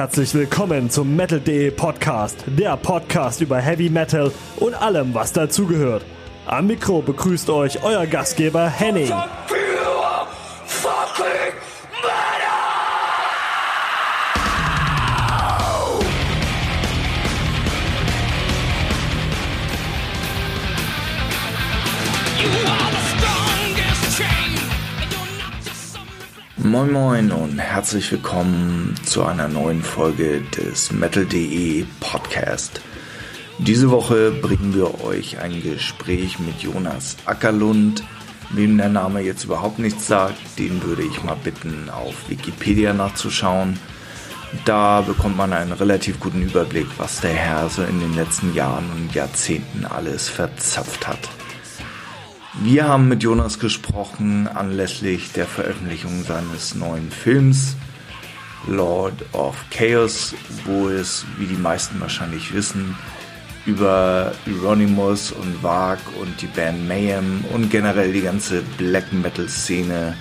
Herzlich willkommen zum Metal.de Podcast, der Podcast über Heavy Metal und allem, was dazugehört. Am Mikro begrüßt euch euer Gastgeber Henning. Moin Moin und herzlich willkommen zu einer neuen Folge des Metal.de Podcast. Diese Woche bringen wir euch ein Gespräch mit Jonas Ackerlund. Wem der Name jetzt überhaupt nichts sagt, den würde ich mal bitten, auf Wikipedia nachzuschauen. Da bekommt man einen relativ guten Überblick, was der Herr so in den letzten Jahren und Jahrzehnten alles verzapft hat. Wir haben mit Jonas gesprochen anlässlich der Veröffentlichung seines neuen Films Lord of Chaos, wo es, wie die meisten wahrscheinlich wissen, über Euronymous und Varg und die Band Mayhem und generell die ganze Black Metal Szene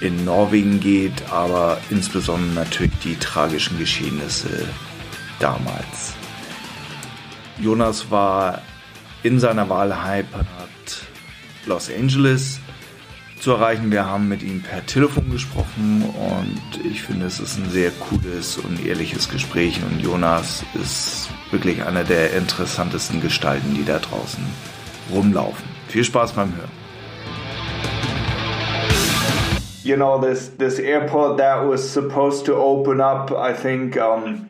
in Norwegen geht, aber insbesondere natürlich die tragischen Geschehnisse damals. Jonas war in seiner Wahlheimat Los Angeles zu erreichen. Wir haben mit ihm per Telefon gesprochen und ich finde, es ist ein sehr cooles und ehrliches Gespräch und Jonas ist wirklich einer der interessantesten Gestalten, die da draußen rumlaufen. Viel Spaß beim Hören. You know this this airport that was supposed to open up. I think um,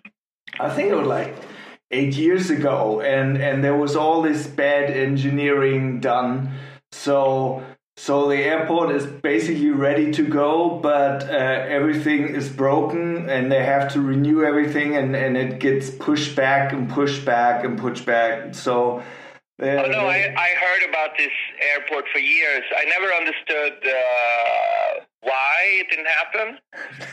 I think it was like eight years ago, and and there was all this bad engineering done So so the airport is basically ready to go, but uh, everything is broken, and they have to renew everything, and and it gets pushed back and pushed back and pushed back. So. Uh, oh no, I, I heard about this airport for years. I never understood uh, why it didn't happen.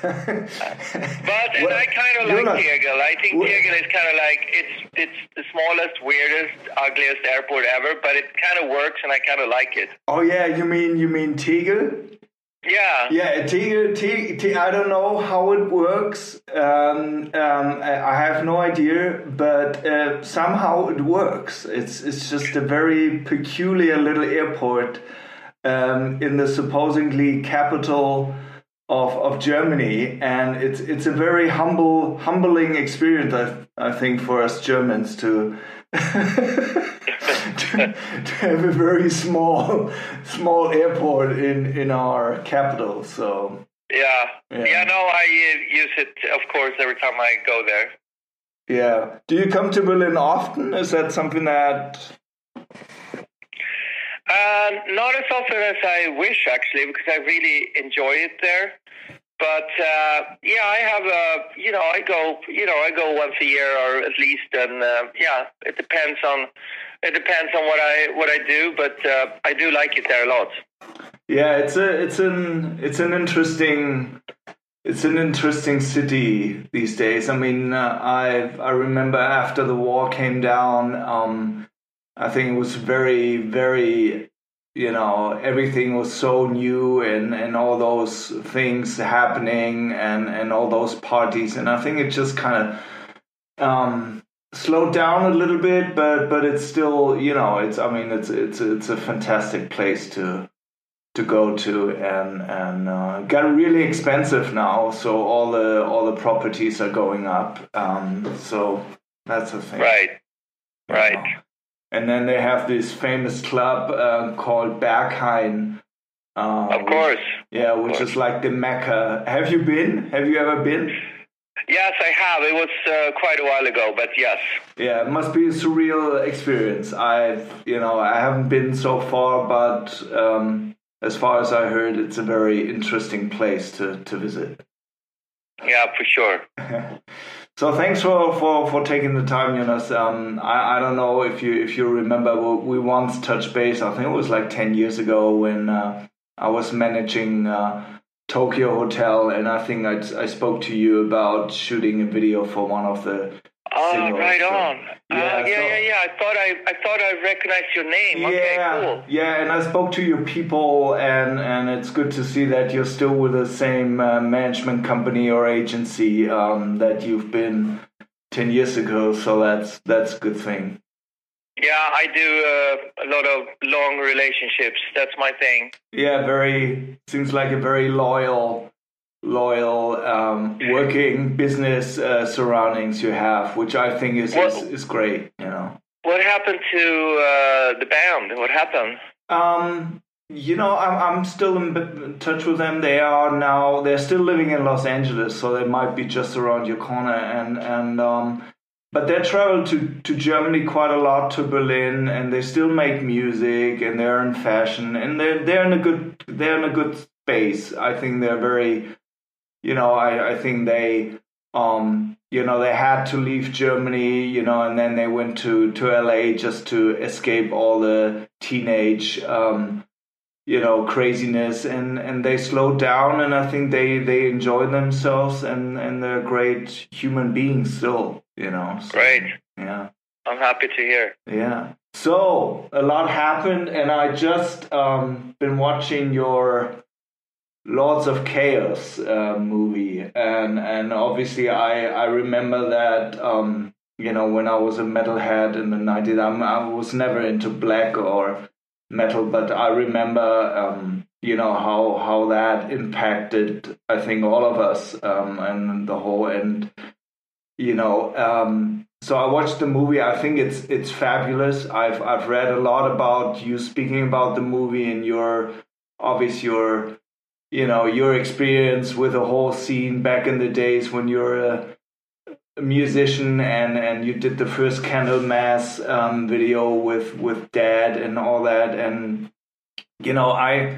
but and well, I kind of like not, Tegel. I think well, Tegel is kind of like it's it's the smallest, weirdest, ugliest airport ever, but it kind of works, and I kind of like it. Oh yeah, you mean you mean Tegel? Yeah. Yeah, Tegel, Tegel, I don't know how it works. Um, um, I have no idea, but uh, somehow it works. It's it's just a very peculiar little airport um, in the supposedly capital of, of Germany, and it's it's a very humble humbling experience. I, I think for us Germans to, to, to have a very small small airport in in our capital. So yeah, yeah, yeah no, I use it of course every time I go there. Yeah. Do you come to Berlin often? Is that something that uh, not as often as I wish, actually, because I really enjoy it there. But uh, yeah, I have a you know I go you know I go once a year or at least, and uh, yeah, it depends on it depends on what I what I do, but uh, I do like it there a lot. Yeah, it's a it's an it's an interesting it's an interesting city these days. I mean, uh, I I remember after the war came down. Um, I think it was very, very, you know, everything was so new and, and all those things happening and, and all those parties. And I think it just kind of um, slowed down a little bit, but, but it's still, you know, it's, I mean, it's, it's, it's a fantastic place to, to go to and, and uh, got really expensive now. So all the, all the properties are going up. Um, so that's the thing. Right. Right. And then they have this famous club uh, called Berghain. Uh, of course. Which, yeah, which course. is like the mecca. Have you been? Have you ever been? Yes, I have. It was uh, quite a while ago, but yes. Yeah, it must be a surreal experience. I've, you know, I haven't been so far, but um, as far as I heard, it's a very interesting place to to visit. Yeah, for sure. So thanks for, for, for taking the time, Jonas. Um, I, I don't know if you if you remember we once touched base. I think it was like ten years ago when uh, I was managing uh, Tokio Hotel, and I think I, I spoke to you about shooting a video for one of the Oh, right so- on. Yeah, uh, yeah, so- yeah, yeah. I thought I, I thought I recognized your name. Okay, yeah, cool. yeah, and I spoke to your people, and and it's good to see that you're still with the same uh, management company or agency um, that you've been ten years ago. So that's that's a good thing. Yeah, I do uh, a lot of long relationships. That's my thing. Yeah, very seems like a very loyal, loyal um, working business uh, surroundings you have, which I think is, is is great. You know. What happened to uh, the band? What happened? Um, you know, I'm I'm still in touch with them. They are now they're still living in Los Angeles, so they might be just around your corner. And and um, but they travel to to Germany quite a lot, to Berlin, and they still make music, and they're in fashion, and they're they're in a good they're in a good space. I think they're very, you know, I I think they um you know they had to leave germany you know and then they went to to la just to escape all the teenage um you know craziness and and they slowed down and i think they they enjoy themselves and and they're great human beings still you know so, Great. yeah I'm happy to hear. yeah. So a lot happened, and I just um, been watching your Lords of Chaos uh, movie, and and obviously I I remember that um, you know when I was a metalhead in the nineties, I was never into black or metal, but I remember um, you know how how that impacted I think all of us um, and the whole and you know um, so I watched the movie. I think it's it's fabulous. I've I've read a lot about you speaking about the movie and your obvious your you know your experience with the whole scene back in the days when you're a, musician and and you did the first Candlemass um, video with with Dead and all that and you know I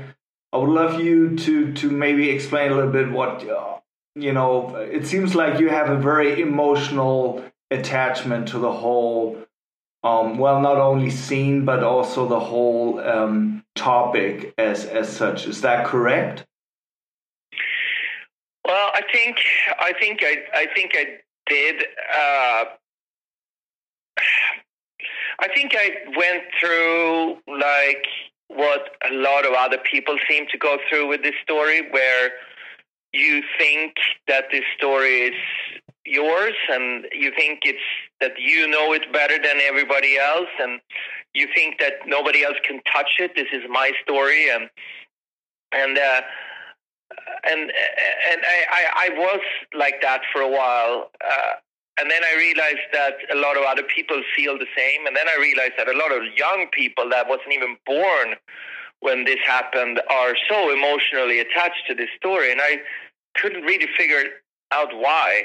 I would love you to to maybe explain a little bit what uh, you know. It seems like you have a very emotional attachment to the whole. Um, well, not only scene but also the whole um, topic as as such. Is that correct? Well, I think I think I I think I did. Uh, I think I went through like what a lot of other people seem to go through with this story, where you think that this story is yours, and you think it's that you know it better than everybody else, and you think that nobody else can touch it. This is my story, and and. Uh, and and I, I, I was like that for a while, uh, and then I realized that a lot of other people feel the same, and then I realized that a lot of young people that wasn't even born when this happened are so emotionally attached to this story, and I couldn't really figure out why,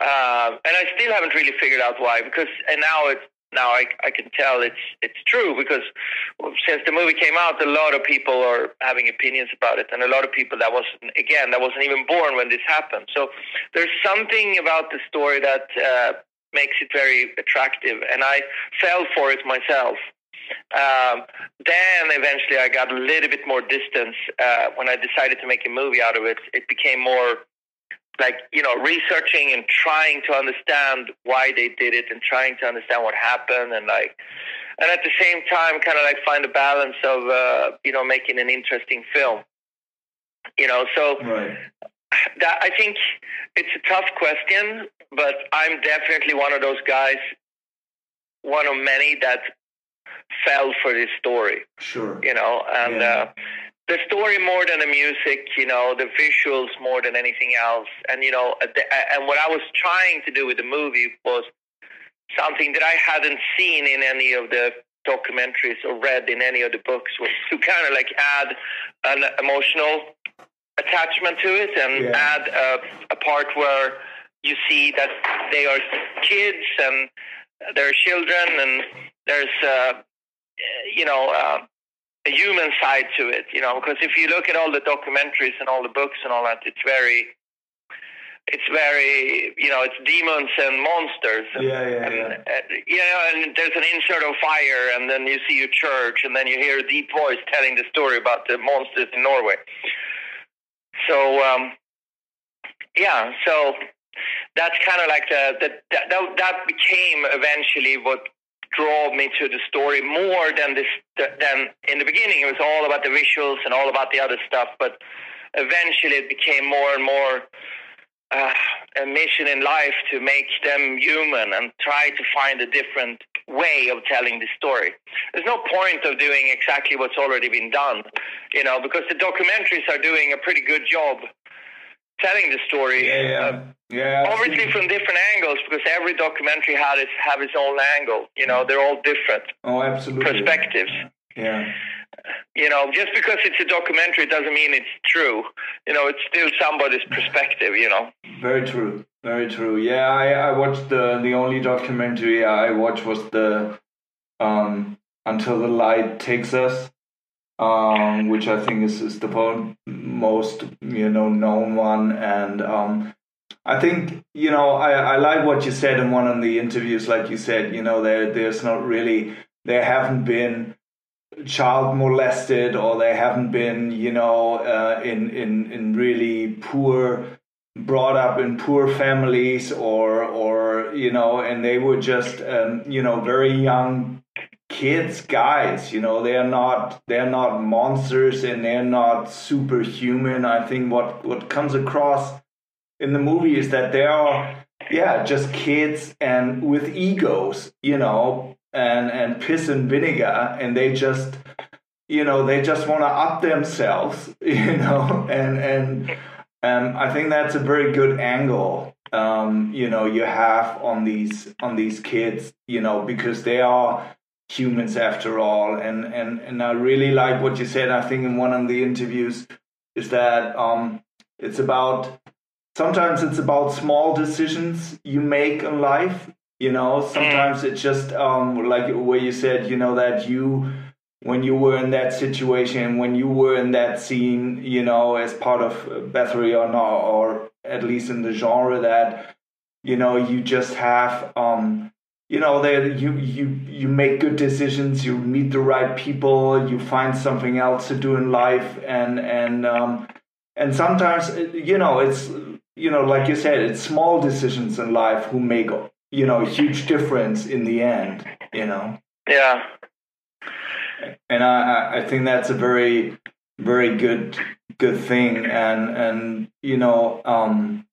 uh, and I still haven't really figured out why because and now it's now I, I can tell it's it's true because since the movie came out, a lot of people are having opinions about it, and a lot of people that wasn't again that wasn't even born when this happened. So there's something about the story that uh, makes it very attractive, and I fell for it myself. Um, then eventually I got a little bit more distance uh, when I decided to make a movie out of it. It became more like you know researching and trying to understand why they did it and trying to understand what happened and like and at the same time kind of like find a balance of uh, you know making an interesting film you know so Right. that I think it's a tough question but I'm definitely one of those guys one of many that fell for this story Sure. you know and Yeah. uh, the story more than the music you know the visuals more than anything else and you know and what i was trying to do with the movie was something that i hadn't seen in any of the documentaries or read in any of the books was to kind of like add an emotional attachment to it and Yeah. add a, a part where you see that they are kids and they're children and there's uh, you know uh, a human side to it, you know, because if you look at all the documentaries and all the books and all that, it's very, it's very you know it's demons and monsters. Yeah, yeah, and, yeah. uh, you know, and there's an insert of fire, and then you see your church, and then you hear a deep voice telling the story about the monsters in Norway. So um, yeah, so that's kind of like the, the that that became eventually what drove me to the story more than this than in the beginning. It was all about the visuals and all about the other stuff, but eventually it became more and more uh, a mission in life to make them human and try to find a different way of telling the story. There's no point of doing exactly what's already been done, you know, because the documentaries are doing a pretty good job telling the story. Yeah, yeah. Uh, yeah, obviously seen- from different angles because every documentary had its have its own angle. You know, they're all different oh, absolutely. perspectives. Yeah. You know, just because it's a documentary doesn't mean it's true. You know, it's still somebody's perspective. You know. Very true. Very true. Yeah, I, I watched the the only documentary I watched was the um Until the Light Takes Us, um, which I think is, is the most you know known one. And um I think, you know, I, I like what you said in one of the interviews, like you said, you know, there there's not really there haven't been child molested or they haven't been you know uh, in in in really poor brought up in poor families or or you know and they were just um, you know very young kids guys you know they're not they're not monsters and they're not superhuman. I think what what comes across in the movie is that they are yeah just kids and with egos you know and and piss and vinegar and they just you know they just want to up themselves you know and and um, i think that's a very good angle um, you know you have on these on these kids you know because they are humans after all. And and and i really like what you said i think in one of the interviews is that um it's about sometimes it's about small decisions you make in life you know? Sometimes it's just um like where you said you know that you when you were in that situation when you were in that scene you know as part of Bathory or not or at least in the genre that you know you just have um you know that you you you make good decisions you meet the right people you find something else to do in life and and um and sometimes you know it's you know like you said it's small decisions in life who make you know a huge difference in the end you know Yeah. and I, I- I think that's a very very good good thing and and you know um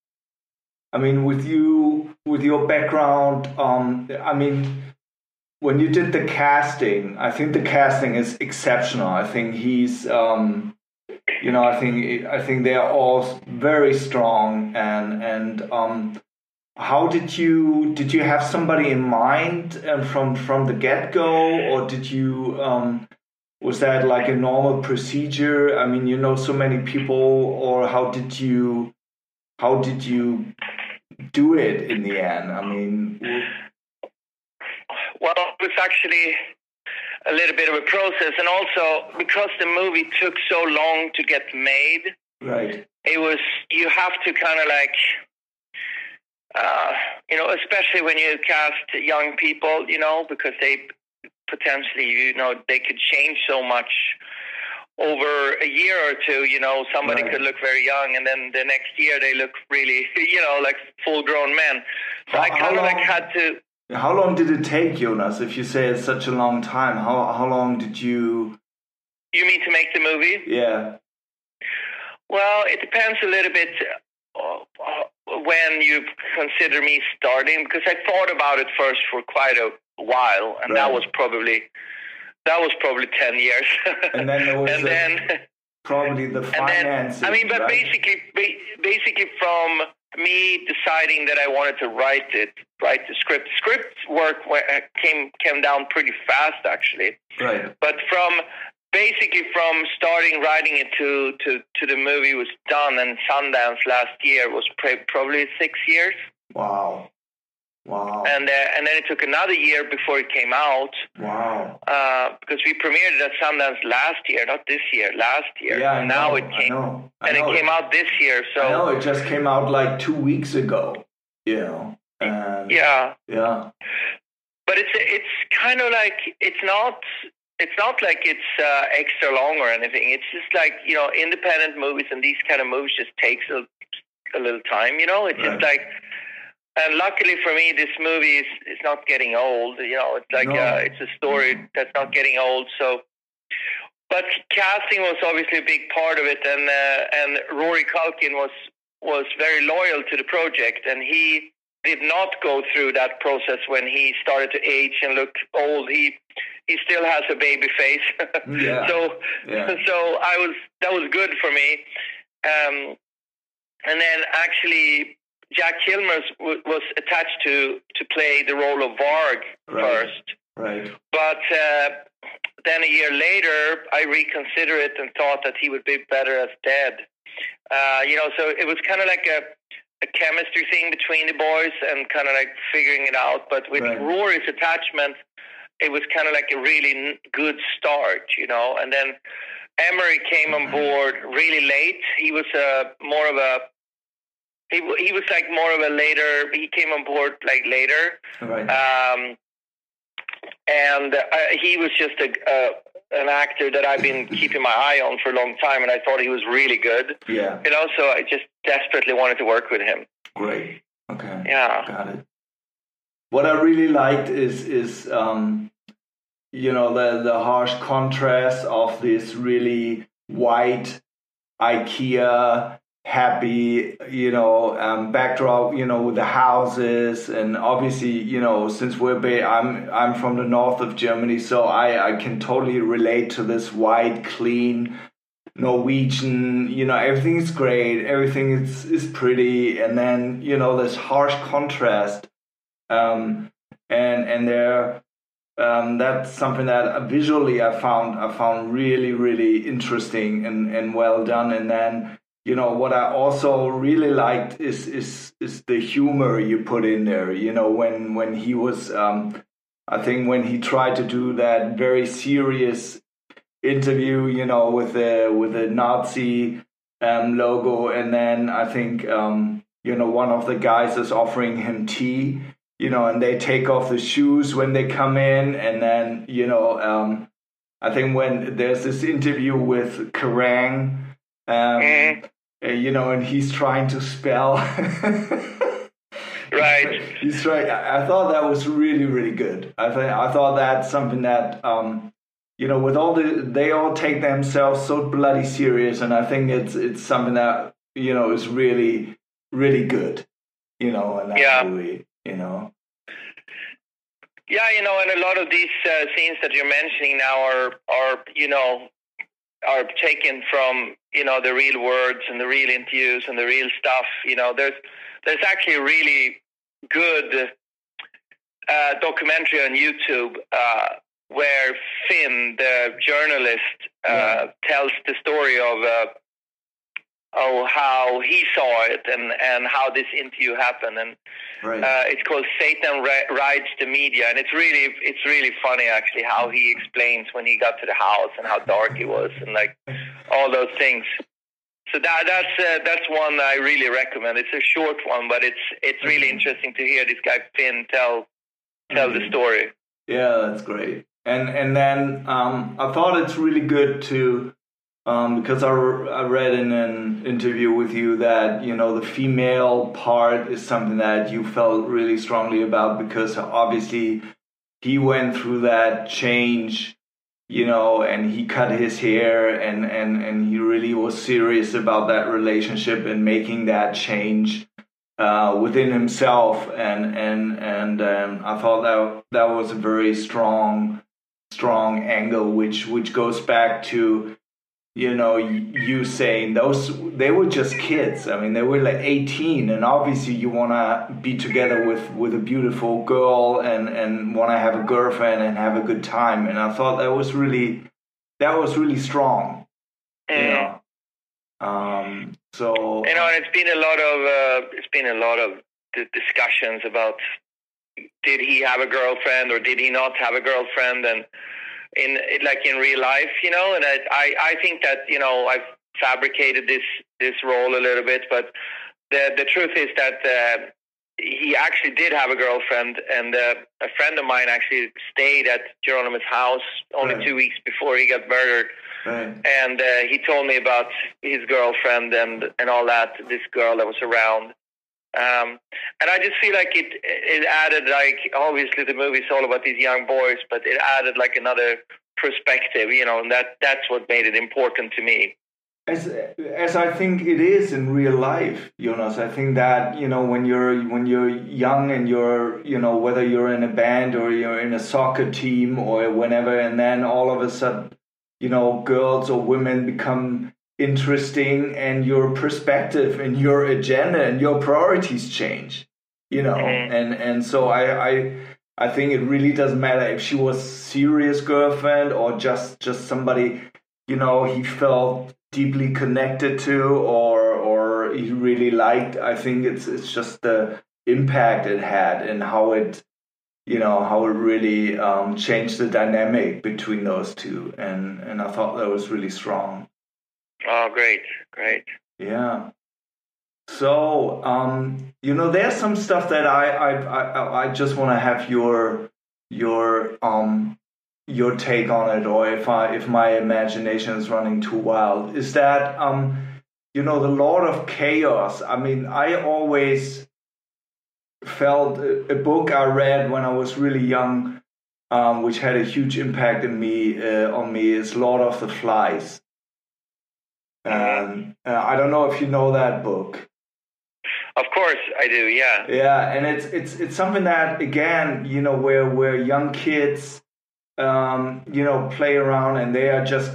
I mean with you with your background um I mean when you did the casting I think the casting is exceptional. I think he's um you know I think I think they are all very strong and and um how did you did you have somebody in mind um, from from the get go or did you um was that like a normal procedure? I mean you know so many people or how did you how did you do it in the end? I mean Well, it was actually a little bit of a process, and also because the movie took so long to get made, right. it was you have to kind of like uh, you know especially when you cast young people you know because they potentially you know they could change so much over a year or two you know somebody Right. could look very young and then the next year they look really you know like full grown men. So How- i kind of like had to how long did it take jonas if you say it's such a long time? How how long did you you mean to make the movie? Yeah. Well, it depends a little bit uh, uh, when you consider me starting, because I thought about it first for quite a while, and that was probably that was probably ten years. And then there was and the then probably the and then finances I mean, but right? basically, basically from me deciding that I wanted to write it, write the script. Script work uh, came came down pretty fast, actually right but from basically from starting writing it to to to the movie was done and Sundance last year was pre- probably six years. wow Wow. And uh, and then it took another year before it came out wow. uh, because we premiered it at Sundance last year, not this year, last year. Yeah, I and now know, it I came, know, I and know it came out this year. So I know it just came out like two weeks ago. You know. And yeah, Yeah. but it's it's kind of like it's not it's not like it's uh, extra long or anything. It's just like you know, independent movies and these kind of movies just takes a, a little time. You know, it's just like. And luckily for me, this movie is, is not getting old. You know, it's like No. uh, it's a story that's not getting old. So, but casting was obviously a big part of it, and uh, and Rory Culkin was was very loyal to the project, and he did not go through that process when he started to age and look old. He he still has a baby face. Yeah. so Yeah. so I was that was good for me. Um, and then actually Jack Kilmer w- was attached to to play the role of Varg Right. first. Right. But uh, then a year later, I reconsidered it and thought that he would be better as dead. Uh, you know, so it was kind of like a, a chemistry thing between the boys and kind of like figuring it out. But with Right. Rory's attachment, it was kind of like a really n- good start, you know. And then Emory came on board really late. He was uh, more of a he, he was like more of a later. He came on board like later, Right. um, and uh, he was just a, a an actor that I've been keeping my eye on for a long time, and I thought he was really good. yeah. You know, so I just desperately wanted to work with him. Great. Okay. Yeah, Got it. What I really liked is is um, you know the the harsh contrast of this really white IKEA happy you know um, backdrop you know with the houses and obviously you know since we're ba- I'm I'm from the north of Germany so I I can totally relate to this white clean Norwegian, you know, everything is great, everything is, is pretty, and then, you know, this harsh contrast. Um, and and there um, that's something that visually I found I found really, really interesting and, and well done. And then, you know, what I also really liked is is is the humor you put in there. You know, when when he was um I think when he tried to do that very serious interview, you know, with the with the Nazi um, logo, and then I think um, you know one of the guys is offering him tea, you know, and they take off the shoes when they come in, and then you know, um, I think when there's this interview with Kerrang, um, uh, you know, and he's trying to spell. Right. He's trying. I thought that was really, really good. I think I thought that's something that um, you know, with all the they all take themselves so bloody serious, and I think it's it's something that you know is really, really good. You know, that Yeah. movie. You know. Yeah, you know, and a lot of these uh, scenes that you're mentioning now are are you know are taken from you know the real words and the real interviews and the real stuff. You know, there's there's actually a really good uh, documentary on YouTube uh, where Finn, the journalist, uh, Yeah. tells the story of uh, oh how he saw it and and how this interview happened and Right. uh, it's called Satan Ri- Rides the Media, and it's really it's really funny actually how he explains when he got to the house and how dark it was and like all those things. So that that's uh, that's one I really recommend. It's a short one, but it's it's really Mhm. interesting to hear this guy Finn tell tell the Mhm. story. Yeah, that's great. And and then um, I thought it's really good to um, because I, I read in an interview with you that you know the female part is something that you felt really strongly about because obviously he went through that change you know and he cut his hair and and and he really was serious about that relationship and making that change uh, within himself, and and and um, I thought that that was a very strong, strong angle, which which goes back to, you know, you saying those they were just kids. I mean, they were like eighteen, and obviously you want to be together with with a beautiful girl and and want to have a girlfriend and have a good time. And I thought that was really that was really strong. You Mm. know. Um. So You know, and it's been a lot of uh, it's been a lot of d- discussions about did he have a girlfriend or did he not have a girlfriend and in like in real life you know and I I, I think that you know I've fabricated this this role a little bit but the the truth is that uh, he actually did have a girlfriend, and uh, a friend of mine actually stayed at Euronymous's house only Right. two weeks before he got murdered. Right. And uh, he told me about his girlfriend and and all that. This girl that was around. Um, and I just feel like it it added like obviously the movie's all about these young boys, but it added like another perspective, you know, and that that's what made it important to me. as as I think it is in real life, Jonas. I think that you know when you're when you're young and you're you know whether you're in a band or you're in a soccer team or whenever, and then all of a sudden you know girls or women become interesting and your perspective and your agenda and your priorities change. You know, Mhm. and and so I I. I think it really doesn't matter if she was serious girlfriend or just just somebody you know he felt deeply connected to or or he really liked i think it's it's just the impact it had and how it you know how it really um, changed the dynamic between those two and and i thought that was really strong Oh, great, great. yeah. So um you know there's some stuff that i i i, I just want to have your your um your take on it or if i if my imagination is running too wild. Is that um you know the lord of chaos. I mean i always felt a, book i read when i was really young um, which had a huge impact in me uh, on me is lord of the flies um, i don't know if you know that book Of course I do. Yeah. yeah, and it's it's it's something that again, you know, where where young kids, um, you know, play around and they are just,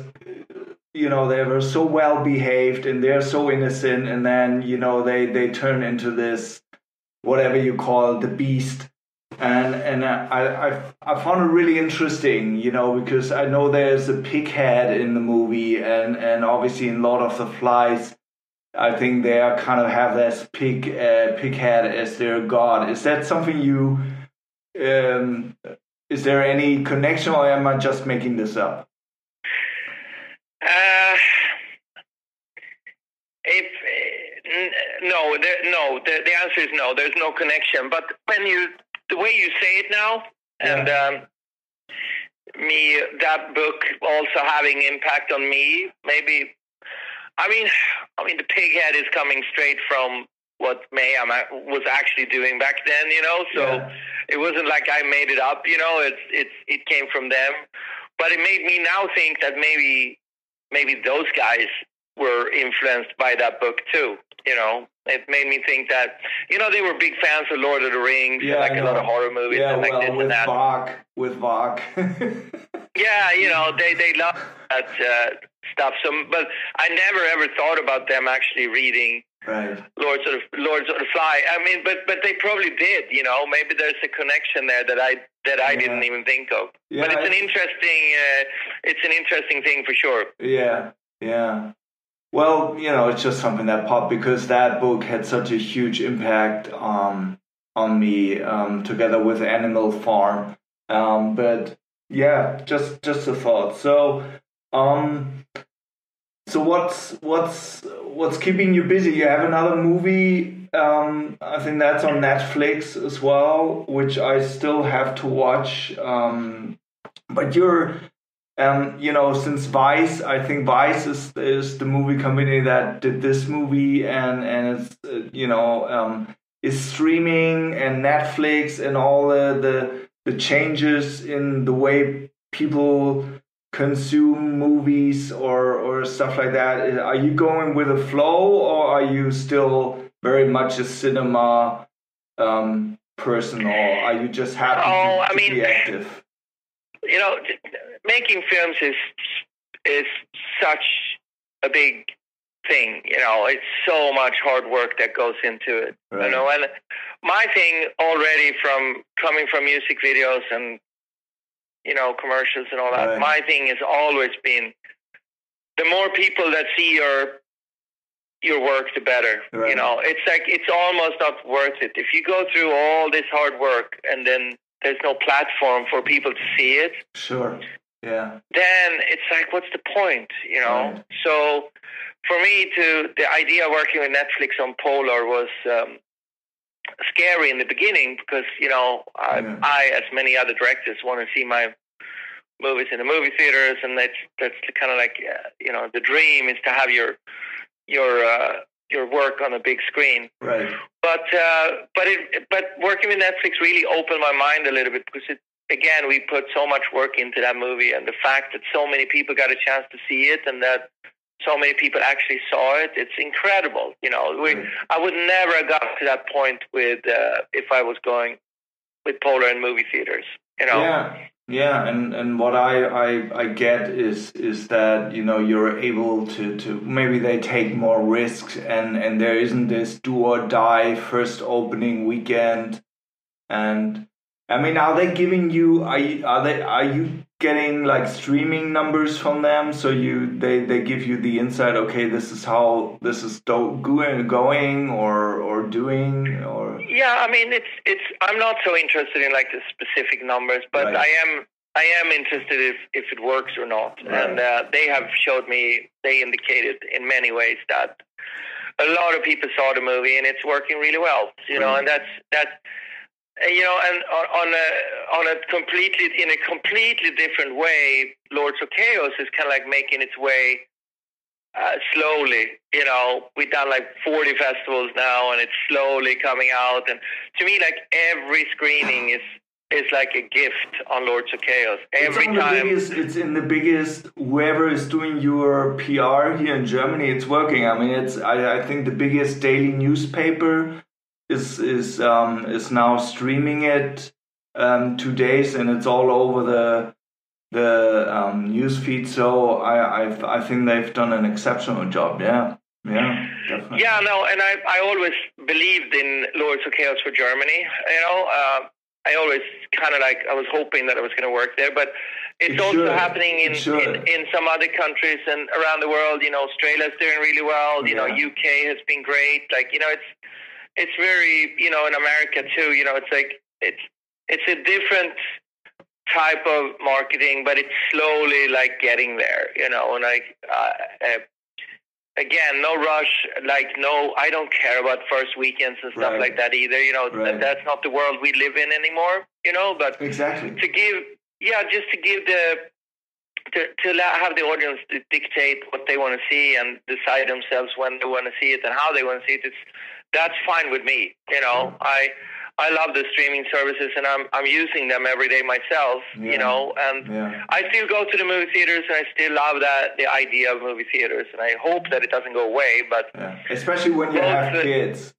you know, they were so well behaved and they're so innocent, and then you know they they turn into this, whatever you call the beast, and and I I I found it really interesting, you know, because I know there's a pig head in the movie, and and obviously in Lord of the Flies. I think they are kind of have this pig uh, pig head as their god. Is that something you? Um, is there any connection, or am I just making this up? Uh, if uh, no, no, the, the answer is no. There's no connection. But when you, the way you say it now, and um, me, that book also having impact on me, maybe. I mean, I mean, the pig head is coming straight from what Mayhem was actually doing back then, you know. So Yeah. it wasn't like I made it up, you know. It's it's it came from them, but it made me now think that maybe maybe those guys were influenced by that book too. You know, it made me think that you know they were big fans of Lord of the Rings, Yeah, and like a lot of horror movies, yeah, and like this well, with and that. With Varg. Yeah, you know, they they love that uh, stuff. So, but I never ever thought about them actually reading right. Lords of the, Lords of the Fly. I mean, but but they probably did. You know, maybe there's a connection there that I that I Yeah. didn't even think of. But it's an interesting uh, it's an interesting thing for sure. Yeah, yeah. Well, you know, it's just something that popped because that book had such a huge impact um, on me, um, together with Animal Farm. Um, but yeah, just just a thought. So, um, so what's what's what's keeping you busy? You have another movie. Um, I think that's on Netflix as well, which I still have to watch. Um, but you're um, you know, since Vice, I think Vice is is the movie company that did this movie, and and it's uh, you know um, is streaming and Netflix and all the, the the changes in the way people consume movies or or stuff like that. Are you going with a flow, or are you still very much a cinema um, person, or are you just happy Oh, to, I mean- be active? You know, making films is is such a big thing. You know, it's so much hard work that goes into it. Right. You know, and my thing already from coming from music videos and you know commercials and all that. Right. My thing has always been the more people that see your your work, the better. Right. You know, it's like it's almost not worth it if you go through all this hard work and then there's no platform for people to see it. Sure. Yeah. Then it's like, what's the point? You know. Right. So for me, to the idea of working with Netflix on Polar was. Um, scary in the beginning because you know I, Yeah. I as many other directors want to see my movies in the movie theaters and that's that's kind of like uh, you know the dream is to have your your uh, your work on a big screen Right. but uh, but it but working with Netflix really opened my mind a little bit because it again we put so much work into that movie and the fact that so many people got a chance to see it and that so many people actually saw it it's incredible you know we. I would never have got to that point with uh, if I was going with Polar in movie theaters you know Yeah, yeah, and and what I, I I get is is that you know you're able to to maybe they take more risks and and there isn't this do or die first opening weekend, and I mean, are they giving you are you, are they are you getting like streaming numbers from them so you they they give you the insight okay this is how this is do, going going or or doing or Yeah, I mean it's it's I'm not so interested in like the specific numbers, but Right. I am I am interested if if it works or not. Right. And uh, they have showed me they indicated in many ways that a lot of people saw the movie and it's working really well. You know, and that's that. You know, and on, on a on a completely in a completely different way, Lords of Chaos is kind of like making its way uh, slowly. You know, we've done like 40 festivals now, and it's slowly coming out. And to me, like every screening is is like a gift on Lords of Chaos. Every it's time. Biggest, it's in the biggest. Whoever is doing your PR here in Germany, it's working. I mean, it's. I, I think the biggest daily newspaper is is um, is now streaming it um, two days, and it's all over the the um, news feed. So I I I think they've done an exceptional job. Yeah, yeah, definitely. Yeah, no, and I I always believed in Lords of Chaos for Germany. You know, uh, I always kind of like I was hoping that it was going to work there, but it's It also should. happening in, in in some other countries and around the world. You know, Australia's doing really well. You know, UK has been great. Like you know, it's it's very you know in America too. You know, it's like it's it's a different type of marketing, but it's slowly like getting there. You know, and like. Uh, uh, again, no rush. Like, no, I don't care about first weekends and stuff Right. like that either. You know, Right. that, that's not the world we live in anymore. You know, but Exactly. to give, yeah, just to give the to to allow, have the audience to dictate what they want to see and decide themselves when they want to see it and how they want to see it. It's that's fine with me. You know, I. I love the streaming services, and I'm I'm using them every day myself. Yeah. You know, and Yeah. I still go to the movie theaters, and I still love that the idea of movie theaters, and I hope that it doesn't go away. But Yeah. Especially when you have kids.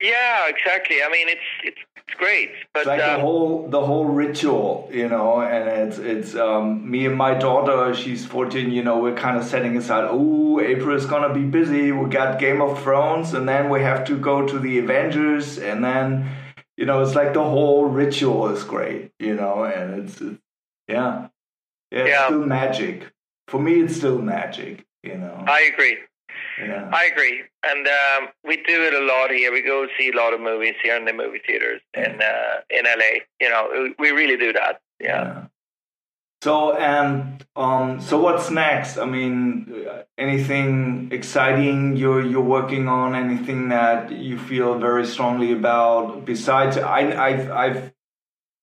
Yeah, exactly. I mean, it's it's, it's great, but It's like um, the whole the whole ritual, you know, and it's it's um, me and my daughter. She's fourteen. You know, we're kind of setting aside. Oh, April is gonna be busy. We got Game of Thrones, and then we have to go to the Avengers, and then you know, it's like the whole ritual is great, you know, and it's, it's yeah, yeah, it's Yeah. still magic. For me, it's still magic, you know. I agree. Yeah. I agree, and um, we do it a lot here. We go see a lot of movies here in the movie theaters in uh, in LA. You know, we really do that. Yeah. So and um, so what's next? I mean, anything exciting you're you're working on? Anything that you feel very strongly about? Besides, I I've I've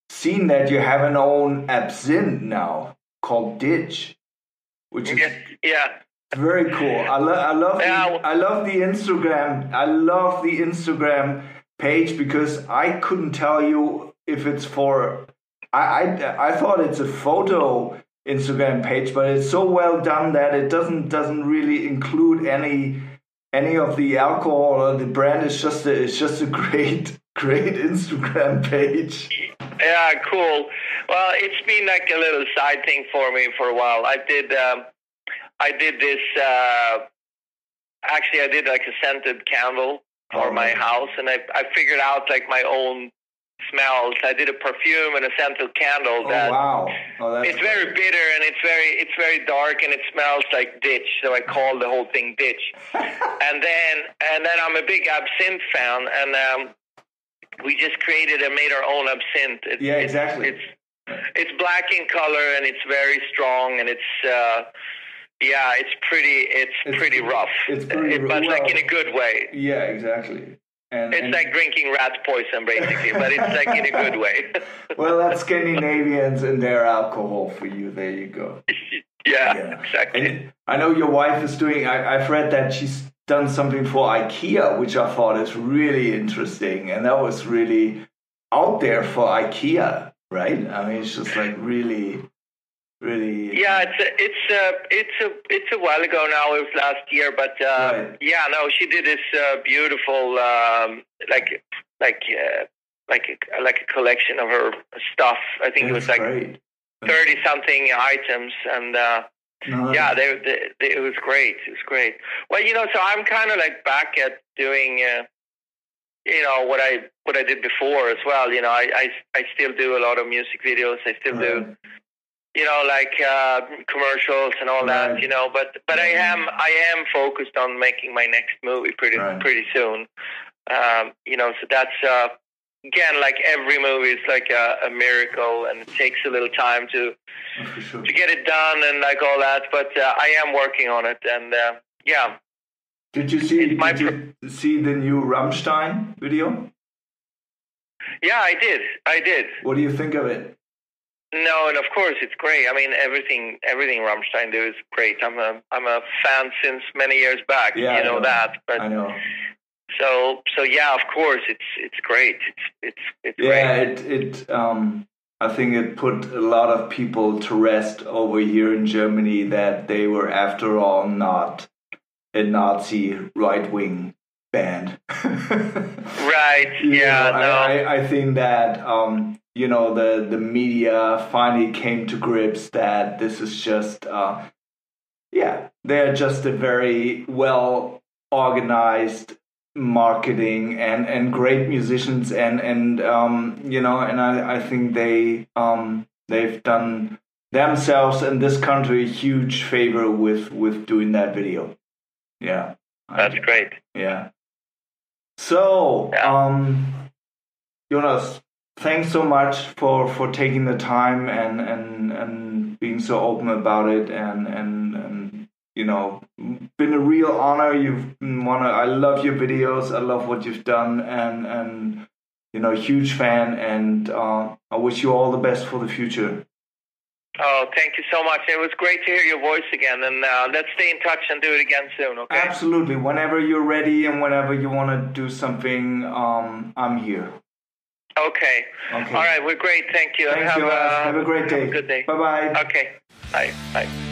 seen that you have an own absinthe now called Ditch, which is Yeah, yeah, very cool. I, lo- I love Yeah. the, I love the Instagram. I love the Instagram page because I couldn't tell you if it's for. I, I I thought it's a photo Instagram page, but it's so well done that it doesn't doesn't really include any any of the alcohol or the brand. It's just a it's just a great great Instagram page. yeah. Cool. Well, it's been like a little side thing for me for a while. I did. Um, I did this. Uh, actually, I did like a scented candle for Oh, my nice. house, and I I figured out like my own smells. I did a perfume and a scented candle Oh that wow! Oh, it's very bitter and it's very it's very dark and it smells like ditch. So I call the whole thing ditch. and then and then I'm a big absinthe fan and um, we just created and made our own absinthe. It's, Yeah, exactly. It's, it's black in color and it's very strong and it's uh, yeah, it's pretty it's, It's pretty rough. it's pretty It- but like in a good way. yeah, exactly. And, It's and- like drinking rat poison, basically, but it's like in a good way. well, that's Scandinavians and their alcohol for you. There you go. yeah, Yeah. exactly. And I know your wife is doing. I, I've read that she's done something for IKEA, which I thought is really interesting, and that was really out there for IKEA, right? I mean, it's just like really, really. Yeah, it's a, it's a, it's a it's a while ago now. It was last year, but uh, Right. yeah, no, she did this uh, beautiful um, like like uh, like a, like a collection of her stuff. I think it was like great. thirty something items, and uh, No, yeah, they, they, they, it was great. It was great. Well, you know, so I'm kind of like back at doing, uh, you know, what I what I did before as well. You know, I I, I still do a lot of music videos. I still do, Right. You know, like uh, commercials and all Right. that. You know, but but I am I am focused on making my next movie pretty Right. pretty soon. Um, you know, so that's. Uh, Again, like every movie, is like a, a miracle, and it takes a little time to sure. to get it done and like all that. But uh, I am working on it, and uh, yeah, Did you see? It's Did you see the new Rammstein video? yeah, I did, I did. What do you think of it? No, and of course it's great. I mean, everything everything Rammstein do is great. I'm a I'm a fan since many years back. Yeah, you know, know. that. But I know. so so yeah, of course it's it's great. It's it's it's Yeah, great. it it um I think it put a lot of people to rest over here in Germany that they were after all not a Nazi right wing band. Right? Yeah. know, no. I, I, I think that um you know the the media finally came to grips that this is just uh yeah they're just a very well organized marketing and and great musicians and and um you know and I I think they um they've done themselves and this country a huge favor with with doing that video yeah I That's great. yeah. So, Yeah. um, Jonas, thanks so much for, for taking the time and, and, and being so open about it and, and, and, you know, been a real honor. You've one I love your videos. I love what you've done and, and, you know, huge fan and, uh, I wish you all the best for the future. Oh, thank you so much. It was great to hear your voice again, and uh, let's stay in touch and do it again soon. Okay? Absolutely. Whenever you're ready and whenever you want to do something, um, I'm here. Okay. Okay. All right. We're great. Thank you. Thanks, have, Jonas. uh, Have a great day. Have a good day. Bye bye. Okay. Bye. Bye.